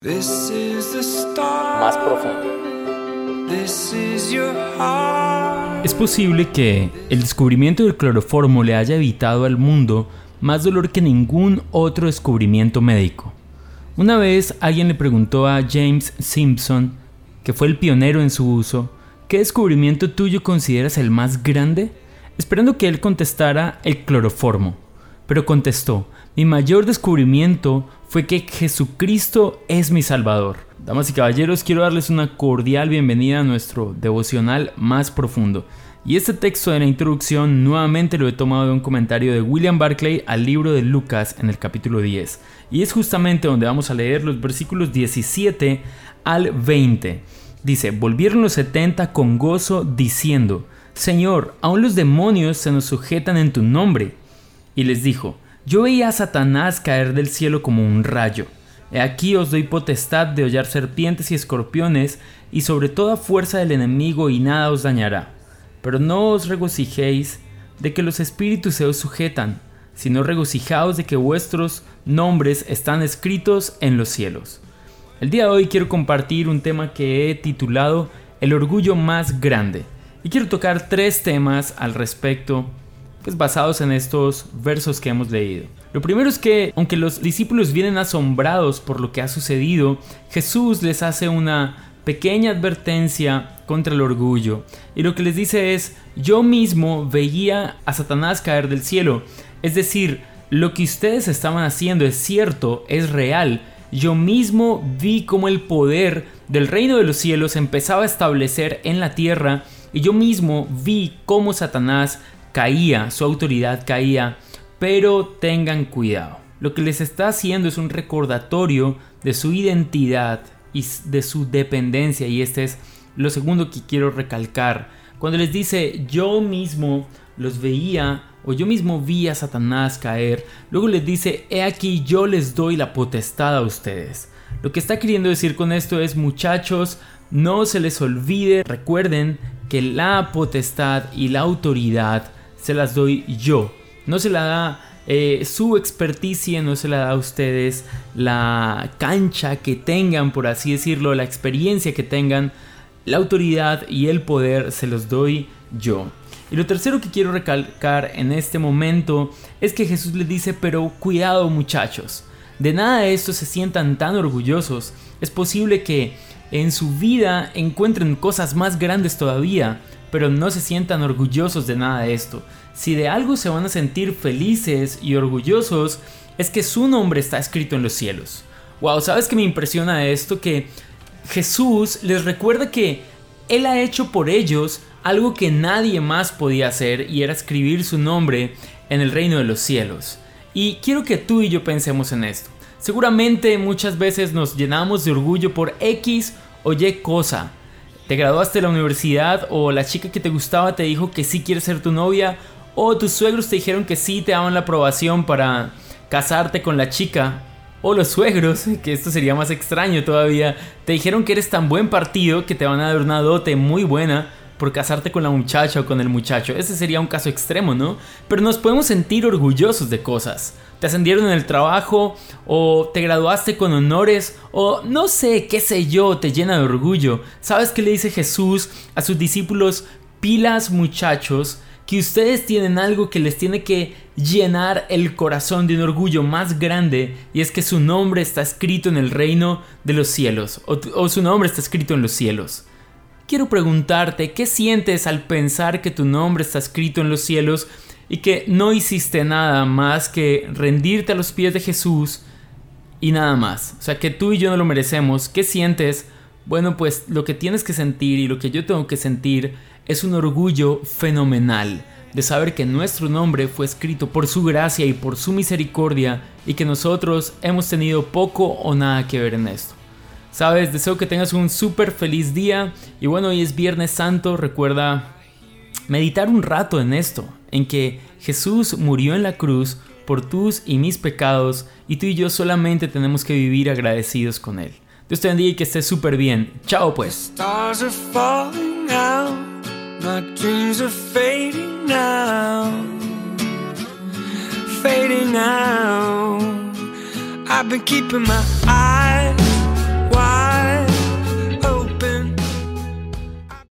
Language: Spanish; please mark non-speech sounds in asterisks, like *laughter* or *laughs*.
Más profundo. Es posible que el descubrimiento del cloroformo le haya evitado al mundo más dolor que ningún otro descubrimiento médico. Una vez alguien le preguntó a James Simpson, que fue el pionero en su uso, ¿qué descubrimiento tuyo consideras el más grande? Esperando que él contestara el cloroformo. Pero contestó, mi mayor descubrimiento fue que Jesucristo es mi Salvador. Damas y caballeros, quiero darles una cordial bienvenida a nuestro devocional más profundo. Y este texto de la introducción nuevamente lo he tomado de un comentario de William Barclay al libro de Lucas en el capítulo 10. Y es justamente donde vamos a leer los versículos 17 al 20. Dice, volvieron los 70 con gozo diciendo, Señor, aún los demonios se nos sujetan en tu nombre. Y les dijo, yo veía a Satanás caer del cielo como un rayo. He aquí os doy potestad de hollar serpientes y escorpiones, y sobre toda fuerza del enemigo, y nada os dañará. Pero no os regocijéis de que los espíritus se os sujetan, sino regocijaos de que vuestros nombres están escritos en los cielos. El día de hoy quiero compartir un tema que he titulado El orgullo más grande. Y quiero tocar tres temas al respecto pues basados en estos versos que hemos leído. Lo primero es que, aunque los discípulos vienen asombrados por lo que ha sucedido, Jesús les hace una pequeña advertencia contra el orgullo. Y lo que les dice es, yo mismo veía a Satanás caer del cielo. Es decir, lo que ustedes estaban haciendo es cierto, es real. Yo mismo vi cómo el poder del reino de los cielos empezaba a establecer en la tierra y yo mismo vi cómo Satanás caía, su autoridad caía, pero tengan cuidado. Lo que les está haciendo es un recordatorio de su identidad y de su dependencia y este es lo segundo que quiero recalcar. Cuando les dice yo mismo los veía o yo mismo vi a Satanás caer, luego les dice he aquí yo les doy la potestad a ustedes. Lo que está queriendo decir con esto es muchachos, no se les olvide, recuerden que la potestad y la autoridad se las doy yo. No se la da eh, su experticia, no se la da a ustedes la cancha que tengan, por así decirlo, la experiencia que tengan, la autoridad y el poder se los doy yo. Y lo tercero que quiero recalcar en este momento es que Jesús les dice, pero cuidado muchachos, de nada de esto se sientan tan orgullosos. Es posible que en su vida encuentren cosas más grandes todavía, pero no se sientan orgullosos de nada de esto. Si de algo se van a sentir felices y orgullosos, es que su nombre está escrito en los cielos. Wow, ¿sabes qué me impresiona esto? Que Jesús les recuerda que Él ha hecho por ellos algo que nadie más podía hacer y era escribir su nombre en el reino de los cielos. Y quiero que tú y yo pensemos en esto. Seguramente muchas veces nos llenamos de orgullo por X o Y cosa, te graduaste de la universidad o la chica que te gustaba te dijo que sí quiere ser tu novia o tus suegros te dijeron que sí te daban la aprobación para casarte con la chica o los suegros, *laughs* que esto sería más extraño todavía, te dijeron que eres tan buen partido que te van a dar una dote muy buena por casarte con la muchacha o con el muchacho. Ese sería un caso extremo, ¿no? Pero nos podemos sentir orgullosos de cosas. Te ascendieron en el trabajo o te graduaste con honores o no sé, qué sé yo, te llena de orgullo. ¿Sabes qué le dice Jesús a sus discípulos? Pilas muchachos, que ustedes tienen algo que les tiene que llenar el corazón de un orgullo más grande y es que su nombre está escrito en el reino de los cielos o, o su nombre está escrito en los cielos. Quiero preguntarte, ¿qué sientes al pensar que tu nombre está escrito en los cielos y que no hiciste nada más que rendirte a los pies de Jesús y nada más? O sea, que tú y yo no lo merecemos. ¿Qué sientes? Bueno, pues lo que tienes que sentir y lo que yo tengo que sentir es un orgullo fenomenal de saber que nuestro nombre fue escrito por su gracia y por su misericordia y que nosotros hemos tenido poco o nada que ver en esto. Sabes, deseo que tengas un súper feliz día y bueno, hoy es Viernes Santo, recuerda meditar un rato en esto, en que Jesús murió en la cruz por tus y mis pecados y tú y yo solamente tenemos que vivir agradecidos con Él. Dios te bendiga y que estés súper bien. Chao pues. I've been keeping my eyes